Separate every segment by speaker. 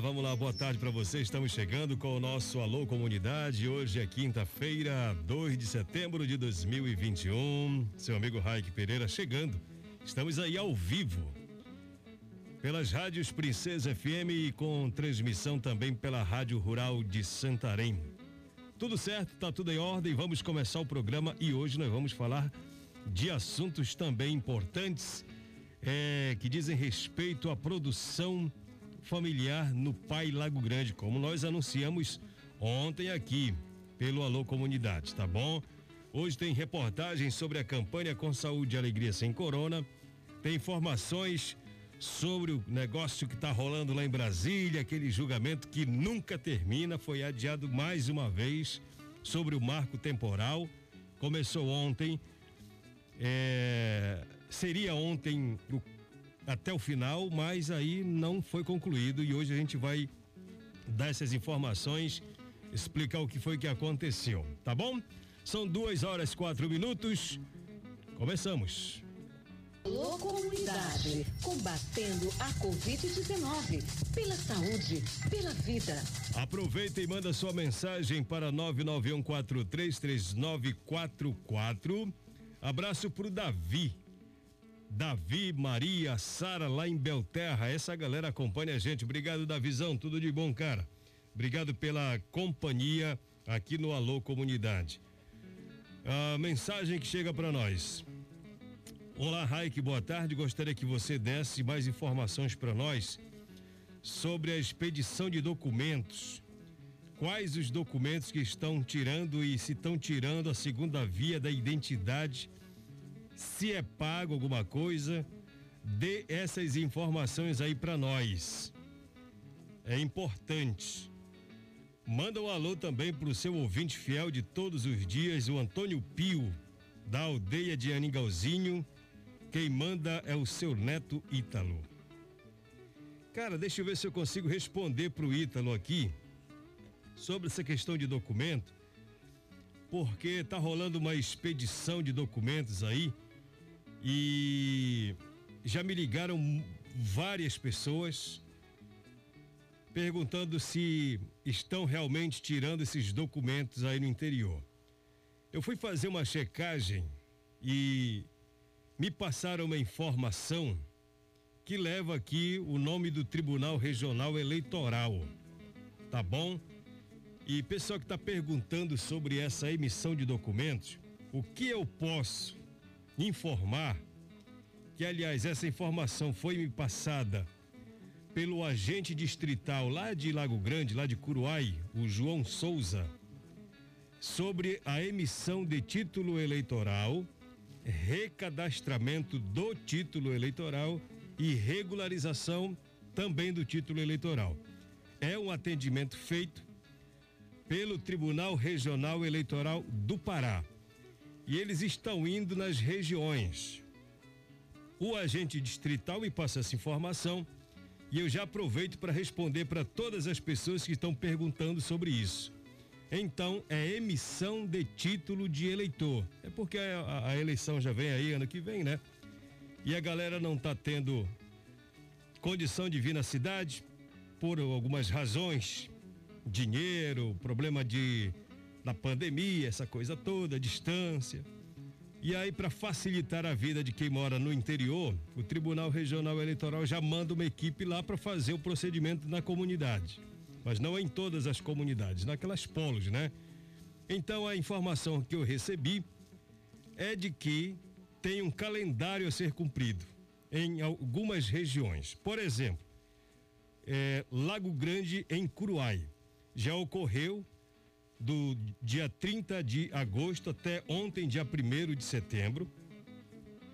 Speaker 1: vamos lá, boa tarde para você. Estamos chegando com o nosso Alô Comunidade. Hoje é quinta-feira, 2 de setembro de 2021. Seu amigo Raik Pereira chegando. Estamos aí ao vivo pelas rádios Princesa FM e com transmissão também pela Rádio Rural de Santarém. Tudo certo, tá tudo em ordem. Vamos começar o programa e hoje nós vamos falar de assuntos também importantes é, que dizem respeito à produção familiar no Pai Lago Grande, como nós anunciamos ontem aqui pelo Alô Comunidade, tá bom? Hoje tem reportagem sobre a campanha com saúde e alegria sem corona, tem informações sobre o negócio que está rolando lá em Brasília, aquele julgamento que nunca termina, foi adiado mais uma vez sobre o marco temporal. Começou ontem, é, seria ontem o até o final, mas aí não foi concluído e hoje a gente vai dar essas informações, explicar o que foi que aconteceu, tá bom? São duas horas quatro minutos. Começamos.
Speaker 2: Alô comunidade, combatendo a Covid-19, pela saúde, pela vida.
Speaker 1: Aproveita e manda sua mensagem para 991433944. Abraço pro Davi, Davi, Maria, Sara lá em Belterra. Essa galera acompanha a gente. Obrigado, Davizão. Tudo de bom, cara. Obrigado pela companhia aqui no Alô Comunidade. A mensagem que chega para nós. Olá, Raik, boa tarde. Gostaria que você desse mais informações para nós sobre a expedição de documentos. Quais os documentos que estão tirando e se estão tirando a segunda via da identidade se é pago alguma coisa, dê essas informações aí para nós. É importante. Manda um alô também para o seu ouvinte fiel de todos os dias, o Antônio Pio, da aldeia de Aningalzinho. Quem manda é o seu neto Ítalo. Cara, deixa eu ver se eu consigo responder para o Ítalo aqui sobre essa questão de documento, porque tá rolando uma expedição de documentos aí e já me ligaram várias pessoas perguntando se estão realmente tirando esses documentos aí no interior. Eu fui fazer uma checagem e me passaram uma informação que leva aqui o nome do Tribunal Regional Eleitoral. Tá bom? E pessoal que está perguntando sobre essa emissão de documentos, o que eu posso informar que, aliás, essa informação foi me passada pelo agente distrital lá de Lago Grande, lá de Curuai, o João Souza, sobre a emissão de título eleitoral, recadastramento do título eleitoral e regularização também do título eleitoral. É um atendimento feito pelo Tribunal Regional Eleitoral do Pará e eles estão indo nas regiões. O agente distrital me passa essa informação e eu já aproveito para responder para todas as pessoas que estão perguntando sobre isso. Então, é emissão de título de eleitor. É porque a, a eleição já vem aí ano que vem, né? E a galera não está tendo condição de vir na cidade por algumas razões, dinheiro, problema de da pandemia, essa coisa toda, distância. E aí, para facilitar a vida de quem mora no interior, o Tribunal Regional Eleitoral já manda uma equipe lá para fazer o procedimento na comunidade. mas não em todas as comunidades, naquelas polos, né? Então a informação que eu recebi é de que tem um calendário a ser cumprido em algumas regiões. Por exemplo, é, Lago Grande em Curuai. Já ocorreu do dia 30 de agosto até ontem, dia 1 de setembro.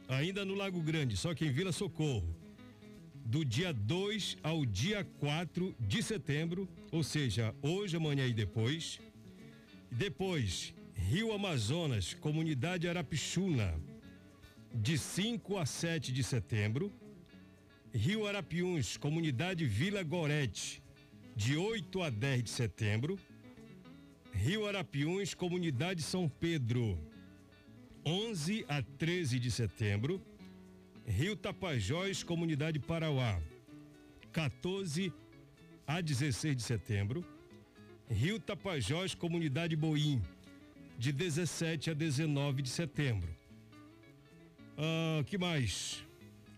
Speaker 1: Ainda no Lago Grande, só que em Vila Socorro. Do dia 2 ao dia 4 de setembro, ou seja, hoje, amanhã e depois. Depois, Rio Amazonas, comunidade Arapixuna, de 5 a 7 de setembro. Rio Arapiuns, comunidade Vila Gorete, de 8 a 10 de setembro. Rio Arapiuns, comunidade São Pedro, 11 a 13 de setembro. Rio Tapajós, comunidade Parauá, 14 a 16 de setembro. Rio Tapajós, comunidade Boim, de 17 a 19 de setembro. Ah, que mais?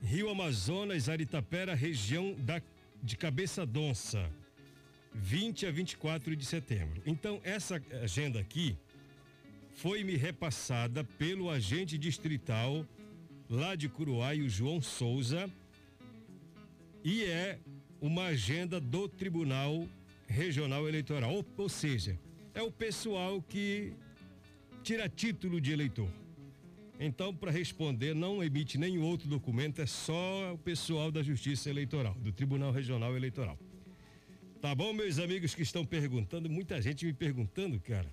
Speaker 1: Rio Amazonas, Aritapera, região da, de Cabeça Donça, 20 a 24 de setembro. Então, essa agenda aqui foi me repassada pelo agente distrital lá de Curuai, o João Souza, e é uma agenda do Tribunal Regional Eleitoral, ou, ou seja, é o pessoal que tira título de eleitor. Então, para responder, não emite nenhum outro documento, é só o pessoal da Justiça Eleitoral, do Tribunal Regional Eleitoral. Tá bom, meus amigos que estão perguntando, muita gente me perguntando, cara.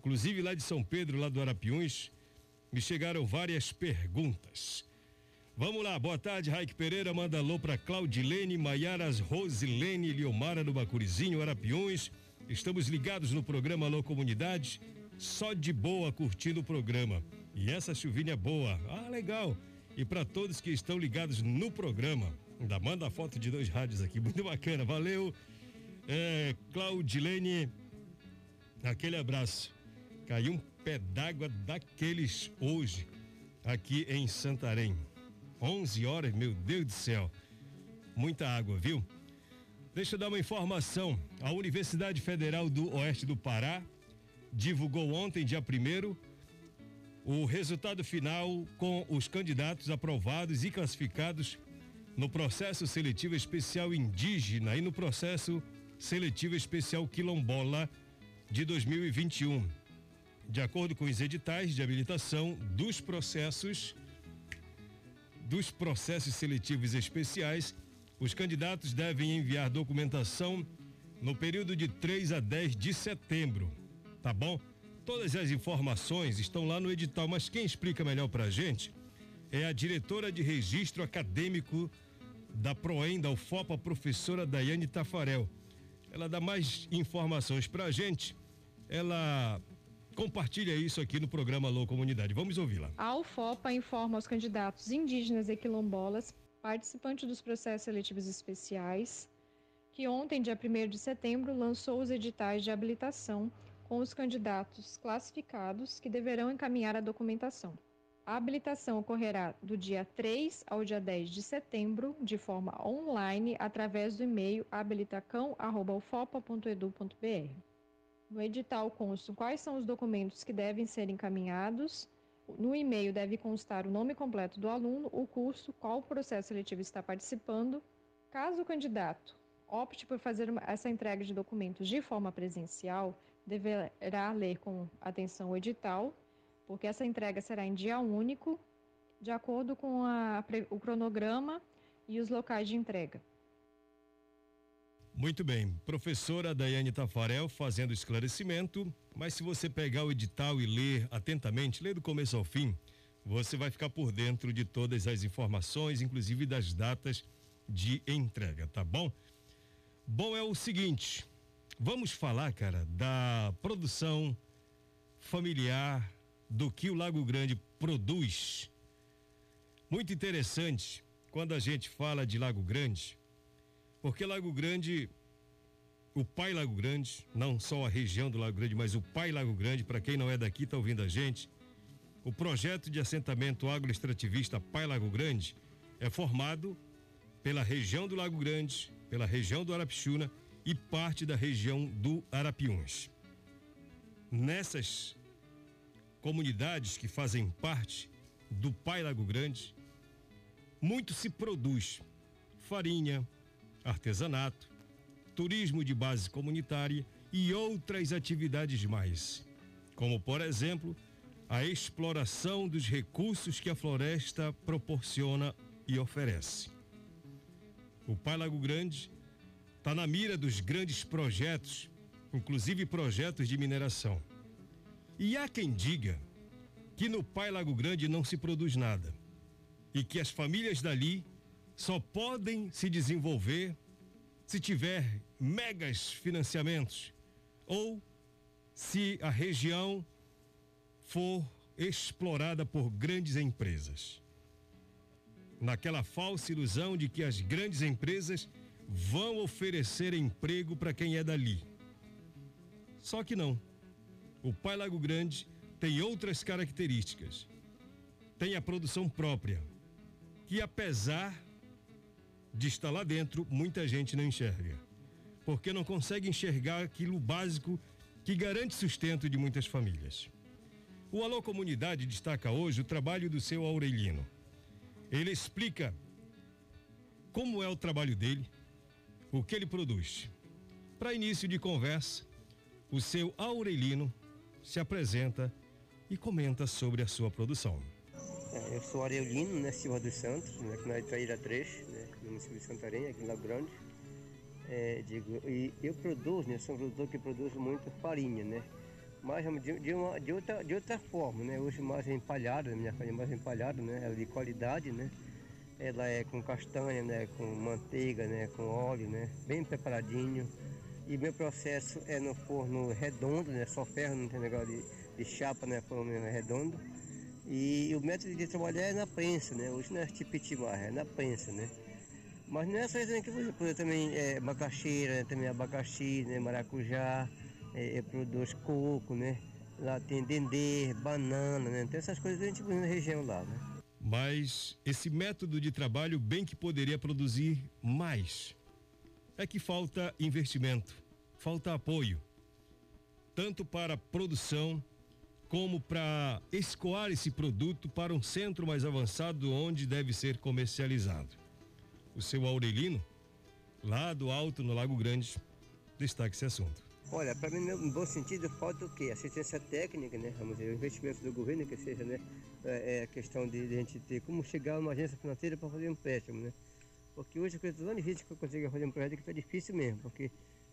Speaker 1: Inclusive lá de São Pedro, lá do Arapiuns, me chegaram várias perguntas. Vamos lá, boa tarde, Raik Pereira, manda alô para Claudilene, Maiaras, Rosilene, Liomara no Bacurizinho, Arapiuns. Estamos ligados no programa Alô Comunidade, só de boa curtindo o programa. E essa chuvinha é boa. Ah, legal. E para todos que estão ligados no programa, ainda manda a foto de dois rádios aqui, muito bacana. Valeu, é, Claudilene. Aquele abraço. Caiu um pé d'água daqueles hoje, aqui em Santarém. 11 horas, meu Deus do céu. Muita água, viu? Deixa eu dar uma informação. A Universidade Federal do Oeste do Pará divulgou ontem, dia 1 o resultado final com os candidatos aprovados e classificados no processo seletivo especial indígena e no processo seletivo especial quilombola de 2021. De acordo com os editais de habilitação dos processos dos processos seletivos especiais, os candidatos devem enviar documentação no período de 3 a 10 de setembro, tá bom? Todas as informações estão lá no edital, mas quem explica melhor para a gente é a diretora de registro acadêmico da Proem, da UFOPA, professora Daiane Tafarel. Ela dá mais informações para a gente. Ela compartilha isso aqui no programa Alô Comunidade. Vamos ouvi-la.
Speaker 3: A UFOPA informa aos candidatos indígenas e quilombolas, participantes dos processos seletivos especiais, que ontem, dia 1 de setembro, lançou os editais de habilitação com os candidatos classificados que deverão encaminhar a documentação. A habilitação ocorrerá do dia 3 ao dia 10 de setembro, de forma online, através do e-mail habilitacão.ufopa.edu.br. No edital constam quais são os documentos que devem ser encaminhados. No e-mail deve constar o nome completo do aluno, o curso, qual processo seletivo está participando. Caso o candidato opte por fazer essa entrega de documentos de forma presencial, deverá ler com atenção o edital, porque essa entrega será em dia único, de acordo com a, o cronograma e os locais de entrega.
Speaker 1: Muito bem, professora Daiane Tafarel fazendo esclarecimento, mas se você pegar o edital e ler atentamente, ler do começo ao fim, você vai ficar por dentro de todas as informações, inclusive das datas de entrega, tá bom? Bom, é o seguinte, Vamos falar, cara, da produção familiar do que o Lago Grande produz. Muito interessante quando a gente fala de Lago Grande, porque Lago Grande, o pai Lago Grande, não só a região do Lago Grande, mas o pai Lago Grande, para quem não é daqui, está ouvindo a gente, o projeto de assentamento agroextrativista Pai Lago Grande é formado pela região do Lago Grande, pela região do Arapixuna e parte da região do Arapiuns. Nessas comunidades que fazem parte do Pai Lago Grande, muito se produz farinha, artesanato, turismo de base comunitária e outras atividades mais, como por exemplo, a exploração dos recursos que a floresta proporciona e oferece. O Pai Lago Grande está na mira dos grandes projetos, inclusive projetos de mineração. E há quem diga que no Pai Lago Grande não se produz nada e que as famílias dali só podem se desenvolver se tiver megas financiamentos ou se a região for explorada por grandes empresas. Naquela falsa ilusão de que as grandes empresas vão oferecer emprego para quem é dali. Só que não. O Pai Lago Grande tem outras características. Tem a produção própria, que apesar de estar lá dentro, muita gente não enxerga. Porque não consegue enxergar aquilo básico que garante sustento de muitas famílias. O Alô Comunidade destaca hoje o trabalho do seu Aurelino. Ele explica como é o trabalho dele, o que ele produz. Para início de conversa, o seu Aurelino se apresenta e comenta sobre a sua produção.
Speaker 4: É, eu sou Aurelino, né, Silva dos Santos, né, aqui na Itaíra 3, né, no município de Santarém, aqui em Lago Grande. É, digo, e eu produzo, né, sou um produtor que produz muito farinha, né, mas de, de, uma, de, outra, de outra forma, né, hoje mais empalhada, minha farinha mais empalhada, né, ela é de qualidade, né, ela é com castanha, né, com manteiga, né, com óleo, né, bem preparadinho. E meu processo é no forno redondo, né, só ferro, não tem negócio de, de chapa, né, forno redondo. E o método de trabalhar é na prensa, né? Hoje não é tipiti mais, é na prensa, né? Mas não é só isso que eu produzo também é, macaxeira, né? também abacaxi, né? maracujá, é, produz coco, né? Lá tem dendê, banana, né? Tem essas coisas a gente produz na região lá, né?
Speaker 1: Mas esse método de trabalho bem que poderia produzir mais. É que falta investimento, falta apoio, tanto para produção como para escoar esse produto para um centro mais avançado onde deve ser comercializado. O seu Aurelino, lá do alto no Lago Grande, destaca esse assunto.
Speaker 4: Olha, para mim, no bom sentido, falta o quê? Assistência técnica, né? Vamos dizer, o investimento do governo, que seja, né? É, é questão de, de, a gente ter como chegar a uma agência financeira para fazer um empréstimo, né? Porque hoje, com esses anos difícil que eu consigo fazer um projeto que está difícil mesmo, porque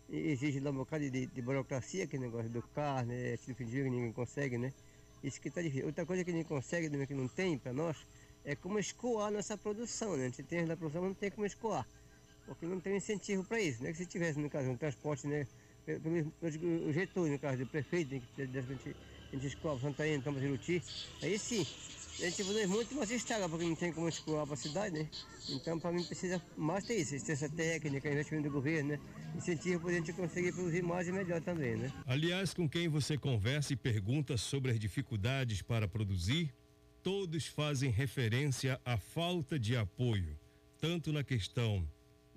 Speaker 4: exige lá um bocado de, de burocracia, aquele negócio do carro, né? Tipo de que ninguém consegue, né? Isso que está difícil. Outra coisa que ninguém consegue, que não tem para nós, é como escoar nossa produção, né? A gente tem a produção, mas não tem como escoar. Porque não tem incentivo para isso, né? Que se tivesse, no caso, um transporte, né? Pelo, pelo Getúlio, no caso do prefeito, que a gente, a gente escoa Santarém, então, Juruti, aí sim, a gente produz muito, mas estraga, porque não tem como escoar para a cidade, né? Então, para mim, precisa mais ter isso, assistência técnica, investimento do governo, né? Incentivo para a gente conseguir produzir mais e melhor também, né?
Speaker 1: Aliás, com quem você conversa e pergunta sobre as dificuldades para produzir, todos fazem referência à falta de apoio, tanto na questão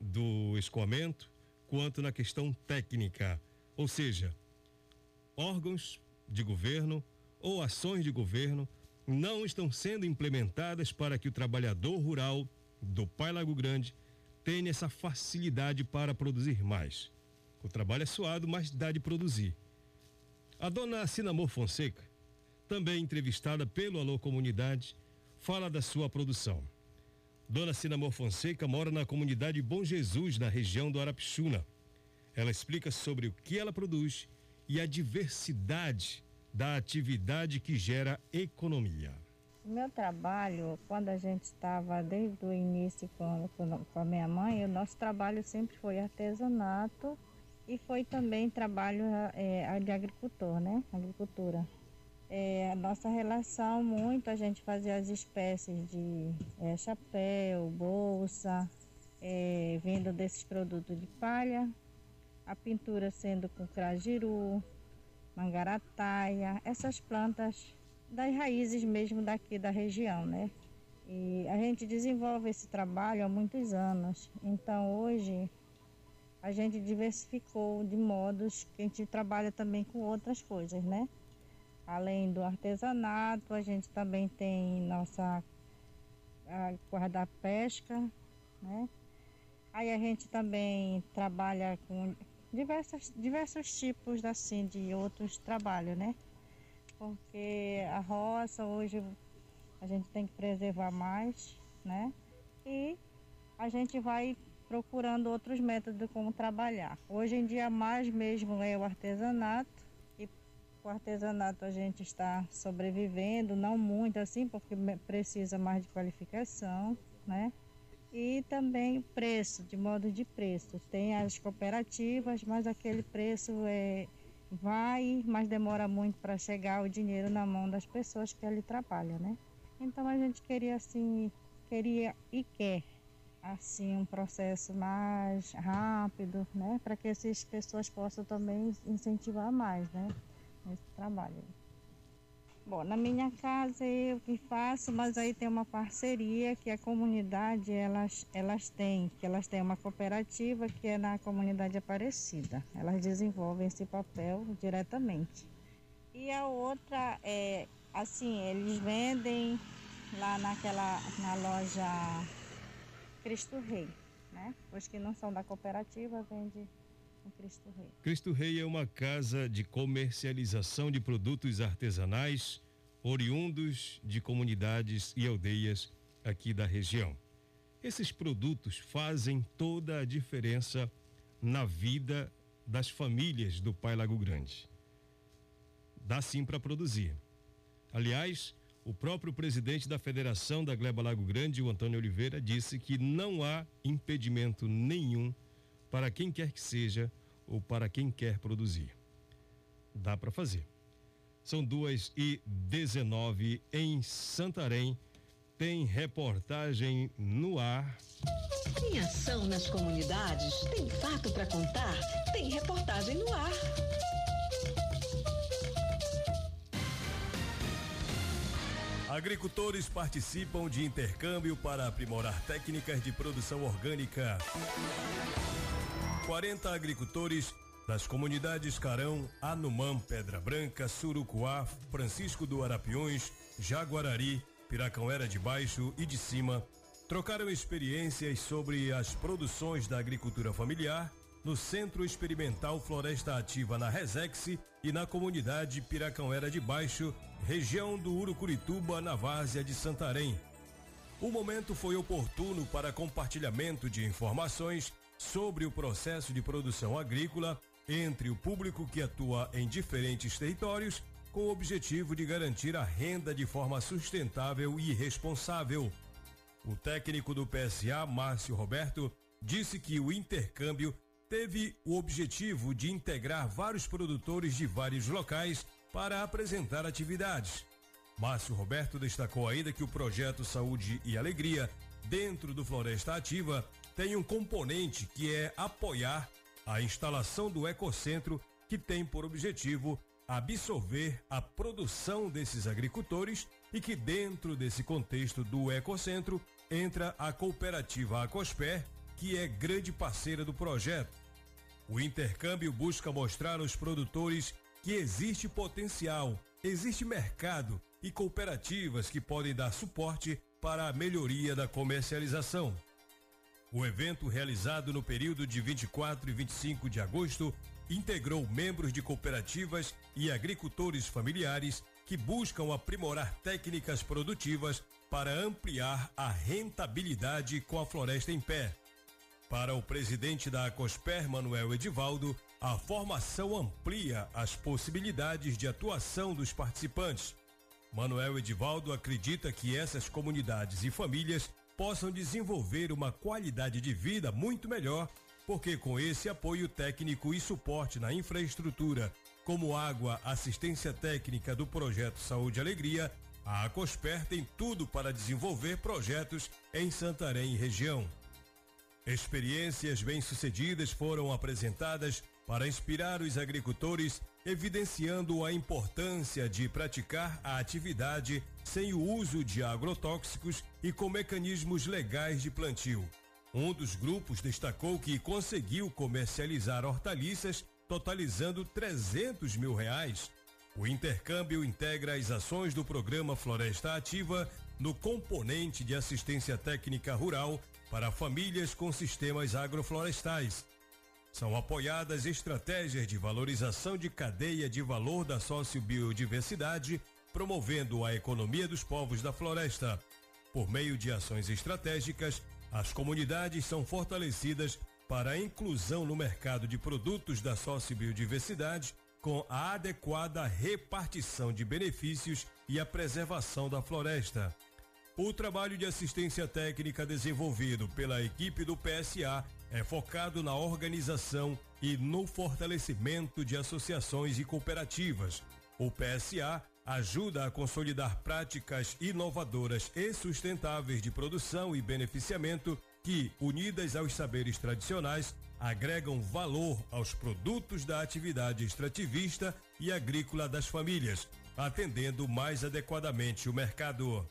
Speaker 1: do escoamento quanto na questão técnica, ou seja, órgãos de governo ou ações de governo não estão sendo implementadas para que o trabalhador rural do Pai Lago Grande tenha essa facilidade para produzir mais. O trabalho é suado, mas dá de produzir. A dona Sinamor Fonseca, também entrevistada pelo Alô Comunidade, fala da sua produção. Dona Sinamor Fonseca mora na comunidade Bom Jesus, na região do Arapixuna. Ela explica sobre o que ela produz e a diversidade da atividade que gera economia.
Speaker 5: O meu trabalho, quando a gente estava desde o início com, com a minha mãe, o nosso trabalho sempre foi artesanato e foi também trabalho é, de agricultor, né? Agricultura. É, a nossa relação muito, a gente fazia as espécies de é, chapéu, bolsa, venda desses produtos de palha, a pintura sendo com crajiru, mangarataia, essas plantas das raízes mesmo daqui da região, né? E a gente desenvolve esse trabalho há muitos anos. Então hoje a gente diversificou de modos que a gente trabalha também com outras coisas, né? Além do artesanato, a gente também tem nossa guarda-pesca, né? Aí a gente também trabalha com diversos, diversos tipos assim, de outros trabalhos, né? Porque a roça hoje a gente tem que preservar mais, né? E a gente vai procurando outros métodos como trabalhar. Hoje em dia mais mesmo é o artesanato e com o artesanato a gente está sobrevivendo, não muito assim, porque precisa mais de qualificação, né? E também o preço, de modo de preço. Tem as cooperativas, mas aquele preço é vai, mas demora muito para chegar o dinheiro na mão das pessoas que ali trabalham, né? Então a gente queria assim, queria e quer assim um processo mais rápido, né, para que essas pessoas possam também incentivar mais, né, nesse trabalho. Bom, na minha casa eu que faço, mas aí tem uma parceria que a comunidade elas elas têm, que elas têm uma cooperativa que é na comunidade Aparecida. Elas desenvolvem esse papel diretamente. E a outra é assim, eles vendem lá naquela na loja Cristo Rei, né? Os que não são da cooperativa vendem o Cristo Rei.
Speaker 1: Cristo Rei é uma casa de comercialização de produtos artesanais oriundos de comunidades e aldeias aqui da região. Esses produtos fazem toda a diferença na vida das famílias do Pai Lago Grande. Dá sim para produzir. Aliás, o próprio presidente da Federação da Gleba Lago Grande, o Antônio Oliveira, disse que não há impedimento nenhum para quem quer que seja ou para quem quer produzir. Dá para fazer. São duas e dezenove em Santarém. Tem reportagem no ar.
Speaker 2: Tem ação nas comunidades? Tem fato para contar? Tem reportagem no ar.
Speaker 1: Agricultores participam de intercâmbio para aprimorar técnicas de produção orgânica. 40 agricultores das comunidades Carão, Anumã, Pedra Branca, Surucuá, Francisco do Arapiões, Jaguarari, Piracauera de Baixo e de Cima trocaram experiências sobre as produções da agricultura familiar no Centro Experimental Floresta Ativa na Resex e na comunidade Piracauera de Baixo, região do Urucurituba, na várzea de Santarém. O momento foi oportuno para compartilhamento de informações sobre o processo de produção agrícola entre o público que atua em diferentes territórios, com o objetivo de garantir a renda de forma sustentável e responsável. O técnico do PSA, Márcio Roberto, disse que o intercâmbio teve o objetivo de integrar vários produtores de vários locais para apresentar atividades. Márcio Roberto destacou ainda que o projeto Saúde e Alegria, dentro do Floresta Ativa, tem um componente que é apoiar a instalação do ecocentro, que tem por objetivo absorver a produção desses agricultores e que dentro desse contexto do ecocentro entra a cooperativa Acosper, que é grande parceira do projeto. O intercâmbio busca mostrar aos produtores que existe potencial, existe mercado e cooperativas que podem dar suporte para a melhoria da comercialização. O evento, realizado no período de 24 e 25 de agosto, integrou membros de cooperativas e agricultores familiares que buscam aprimorar técnicas produtivas para ampliar a rentabilidade com a floresta em pé. Para o presidente da Acosper, Manuel Edivaldo, a formação amplia as possibilidades de atuação dos participantes. Manuel Edivaldo acredita que essas comunidades e famílias possam desenvolver uma qualidade de vida muito melhor, porque com esse apoio técnico e suporte na infraestrutura, como água, assistência técnica do projeto Saúde e Alegria, a Acosper tem tudo para desenvolver projetos em Santarém e região. Experiências bem-sucedidas foram apresentadas para inspirar os agricultores, evidenciando a importância de praticar a atividade sem o uso de agrotóxicos e com mecanismos legais de plantio. Um dos grupos destacou que conseguiu comercializar hortaliças totalizando 300 mil reais. O intercâmbio integra as ações do programa Floresta Ativa no componente de assistência técnica rural para famílias com sistemas agroflorestais. São apoiadas estratégias de valorização de cadeia de valor da sociobiodiversidade, promovendo a economia dos povos da floresta. Por meio de ações estratégicas, as comunidades são fortalecidas para a inclusão no mercado de produtos da sociobiodiversidade com a adequada repartição de benefícios e a preservação da floresta. O trabalho de assistência técnica desenvolvido pela equipe do PSA é focado na organização e no fortalecimento de associações e cooperativas. O PSA ajuda a consolidar práticas inovadoras e sustentáveis de produção e beneficiamento que, unidas aos saberes tradicionais, agregam valor aos produtos da atividade extrativista e agrícola das famílias, atendendo mais adequadamente o mercado.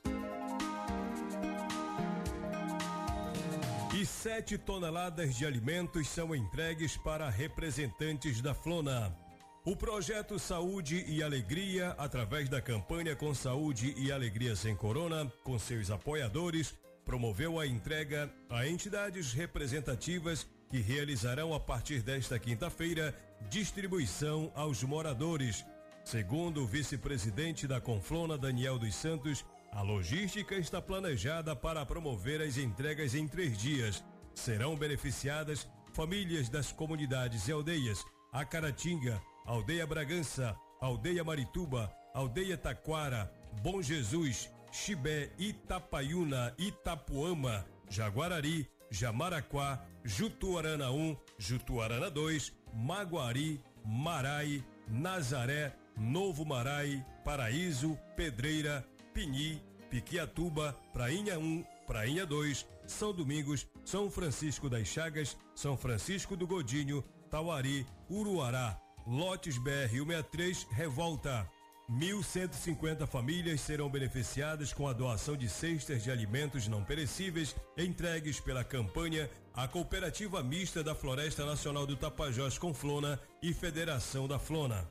Speaker 1: Sete toneladas de alimentos são entregues para representantes da Flona. O projeto Saúde e Alegria, através da campanha Com Saúde e Alegria Sem Corona, com seus apoiadores, promoveu a entrega a entidades representativas que realizarão a partir desta quinta-feira distribuição aos moradores. Segundo o vice-presidente da Conflona, Daniel dos Santos, a logística está planejada para promover as entregas em três dias. Serão beneficiadas famílias das comunidades e aldeias Acaratinga, Aldeia Bragança, Aldeia Marituba, Aldeia Taquara, Bom Jesus, Chibé, Itapaiuna, Itapuama, Jaguarari, Jamaraquá, Jutuarana 1, Jutuarana 2, Maguari, Marai, Nazaré, Novo Marai, Paraíso, Pedreira, Pini, Piquiatuba, Prainha 1, Prainha 2, São Domingos, São Francisco das Chagas, São Francisco do Godinho, Tauari, Uruará, Lotes BR 163, Revolta. 1.150 famílias serão beneficiadas com a doação de cestas de alimentos não perecíveis entregues pela campanha A Cooperativa Mista da Floresta Nacional do Tapajós com Flona e Federação da Flona.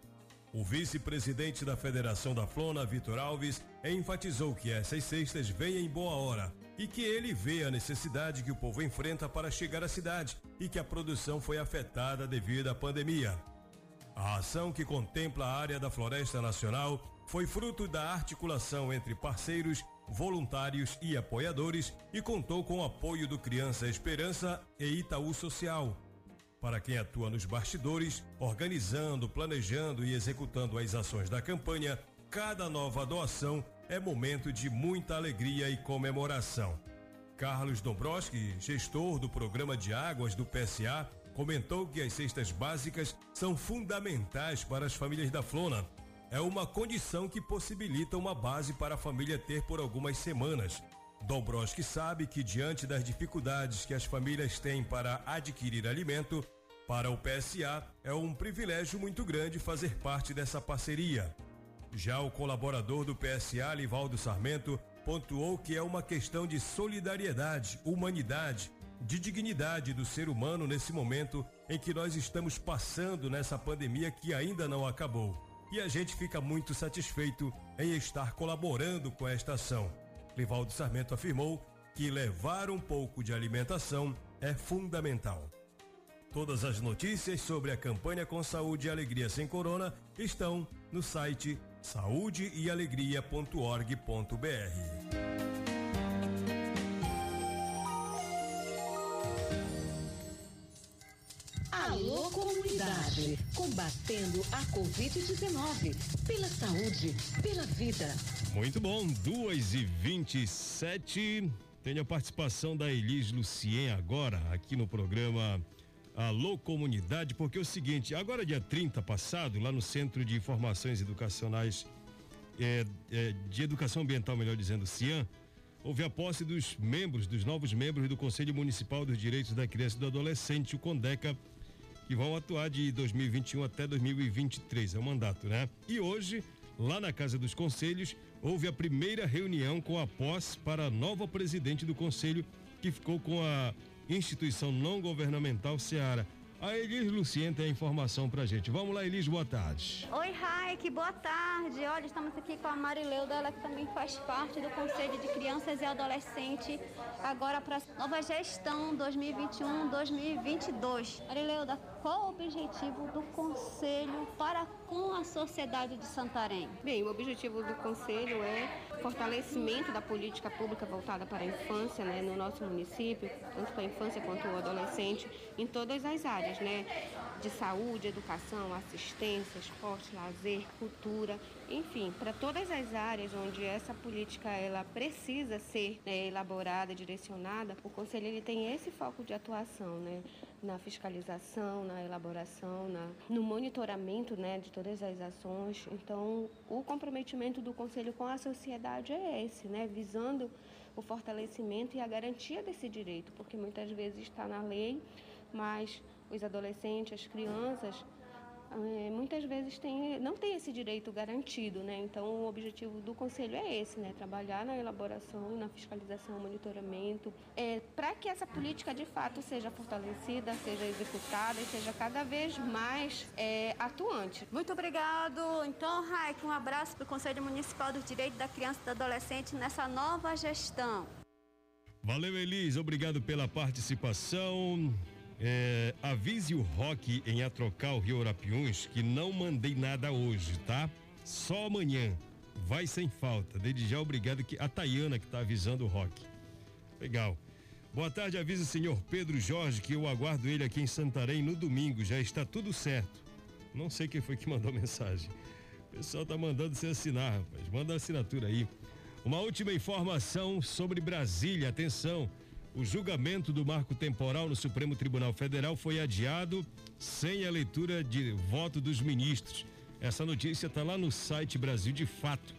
Speaker 1: O vice-presidente da Federação da Flona, Vitor Alves, enfatizou que essas cestas vêm em boa hora e que ele vê a necessidade que o povo enfrenta para chegar à cidade e que a produção foi afetada devido à pandemia. A ação que contempla a área da Floresta Nacional foi fruto da articulação entre parceiros, voluntários e apoiadores e contou com o apoio do Criança Esperança e Itaú Social, para quem atua nos bastidores, organizando, planejando e executando as ações da campanha, cada nova doação é momento de muita alegria e comemoração. Carlos Dombrowski, gestor do programa de águas do PSA, comentou que as cestas básicas são fundamentais para as famílias da Flona. É uma condição que possibilita uma base para a família ter por algumas semanas. Dombrowski sabe que, diante das dificuldades que as famílias têm para adquirir alimento, para o PSA é um privilégio muito grande fazer parte dessa parceria. Já o colaborador do PSA, Livaldo Sarmento, pontuou que é uma questão de solidariedade, humanidade, de dignidade do ser humano nesse momento em que nós estamos passando nessa pandemia que ainda não acabou. E a gente fica muito satisfeito em estar colaborando com esta ação. Livaldo Sarmento afirmou que levar um pouco de alimentação é fundamental. Todas as notícias sobre a campanha com saúde e alegria sem corona estão no site saudeealegria.org.br.
Speaker 2: combatendo a Covid-19, pela saúde, pela vida.
Speaker 6: Muito bom, duas e vinte e sete. Tenho a participação da Elis Lucien agora aqui no programa Alô Comunidade, porque é o seguinte, agora dia 30 passado, lá no Centro de Informações Educacionais, é, é, de Educação Ambiental, melhor dizendo, CIAN, houve a posse dos membros, dos novos membros do Conselho Municipal dos Direitos da Criança e do Adolescente, o CONDECA, que vão atuar de 2021 até 2023, é o mandato, né? E hoje, lá na Casa dos Conselhos, houve a primeira reunião com a posse para a nova presidente do Conselho, que ficou com a
Speaker 1: instituição não governamental Seara. A Elis Luciente tem a informação pra gente. Vamos lá, Elis, boa tarde.
Speaker 7: Oi, Raik, boa tarde. Olha, estamos aqui com a Marileuda, ela que também faz parte do Conselho de Crianças e Adolescentes, agora para nova gestão 2021-2022. Marileuda, qual o objetivo do Conselho para com a sociedade de Santarém?
Speaker 8: Bem, o objetivo do Conselho é fortalecimento da política pública voltada para a infância né, no nosso município, tanto para a infância quanto o adolescente, em todas as áreas, né? De saúde, educação, assistência, esporte, lazer, cultura, enfim, para todas as áreas onde essa política ela precisa ser né, elaborada, direcionada, o Conselho ele tem esse foco de atuação, né? Na fiscalização, na elaboração, na, no monitoramento né, de todas as ações. Então, o comprometimento do Conselho com a sociedade é esse, né, visando o fortalecimento e a garantia desse direito, porque muitas vezes está na lei, mas os adolescentes, as crianças, é, muitas vezes tem, não tem esse direito garantido, né? Então o objetivo do conselho é esse, né? Trabalhar na elaboração, na fiscalização, monitoramento, é, para que essa política de fato seja fortalecida, seja executada e seja cada vez mais é, atuante.
Speaker 7: Muito obrigado. Então, Raik, um abraço para o Conselho Municipal do Direito da Criança e do Adolescente nessa nova gestão.
Speaker 1: Valeu, Elis. Obrigado pela participação. É, avise o Rock em Atrocal Rio Arapiuns que não mandei nada hoje, tá? Só amanhã. Vai sem falta. Desde já, obrigado que a Tayana que tá avisando o Rock. Legal. Boa tarde, avisa o senhor Pedro Jorge que eu aguardo ele aqui em Santarém no domingo. Já está tudo certo. Não sei quem foi que mandou mensagem. O pessoal tá mandando você assinar, rapaz. Manda a assinatura aí. Uma última informação sobre Brasília. Atenção. O julgamento do marco temporal no Supremo Tribunal Federal foi adiado sem a leitura de voto dos ministros. Essa notícia está lá no site Brasil de Fato.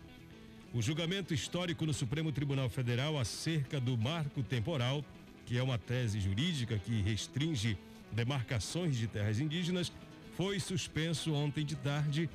Speaker 1: O julgamento histórico no Supremo Tribunal Federal acerca do marco temporal, que é uma tese jurídica que restringe demarcações de terras indígenas, foi suspenso ontem de tarde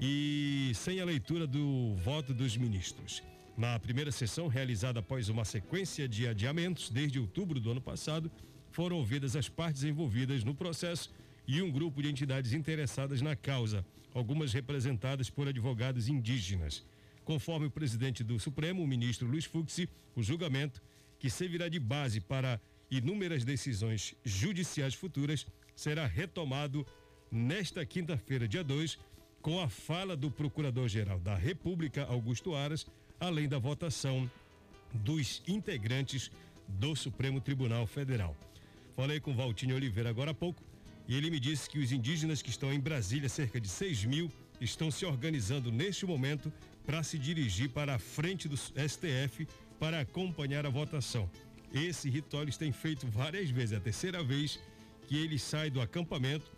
Speaker 1: e sem a leitura do voto dos ministros. Na primeira sessão, realizada após uma sequência de adiamentos desde outubro do ano passado, foram ouvidas as partes envolvidas no processo e um grupo de entidades interessadas na causa, algumas representadas por advogados indígenas. Conforme o presidente do Supremo, o ministro Luiz Fux, o julgamento, que servirá de base para inúmeras decisões judiciais futuras, será retomado nesta quinta-feira, dia 2, com a fala do Procurador-Geral da República, Augusto Aras, além da votação dos integrantes do Supremo Tribunal Federal. Falei com Valtinho Oliveira agora há pouco e ele me disse que os indígenas que estão em Brasília, cerca de 6 mil, estão se organizando neste momento para se dirigir para a frente do STF para acompanhar a votação. Esse ritual eles têm feito várias vezes, é a terceira vez que eles saem do acampamento,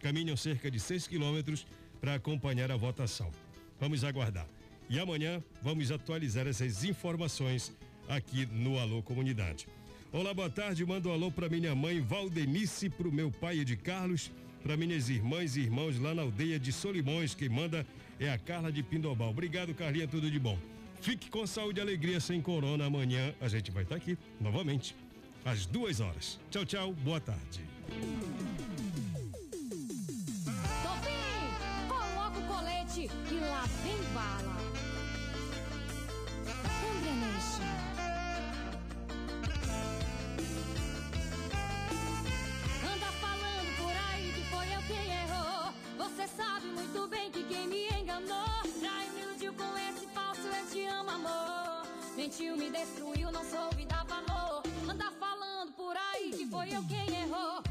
Speaker 1: caminham cerca de 6 quilômetros para acompanhar a votação. Vamos aguardar. E amanhã vamos atualizar essas informações aqui no Alô Comunidade. Olá, boa tarde. Mando um alô para minha mãe Valdenice, para o meu pai de Carlos, para minhas irmãs e irmãos lá na aldeia de Solimões. Quem manda é a Carla de Pindobal. Obrigado, Carlinha, tudo de bom. Fique com saúde e alegria sem corona. Amanhã a gente vai estar aqui novamente às duas horas. Tchau, tchau. Boa tarde.
Speaker 9: que lá vem bala. Anda falando por aí que foi eu quem errou. Você sabe muito bem que quem me enganou. Já iludiu com esse falso eu te amo, amor. Mentiu, me destruiu, não soube dar valor. Anda falando por aí que foi eu quem errou.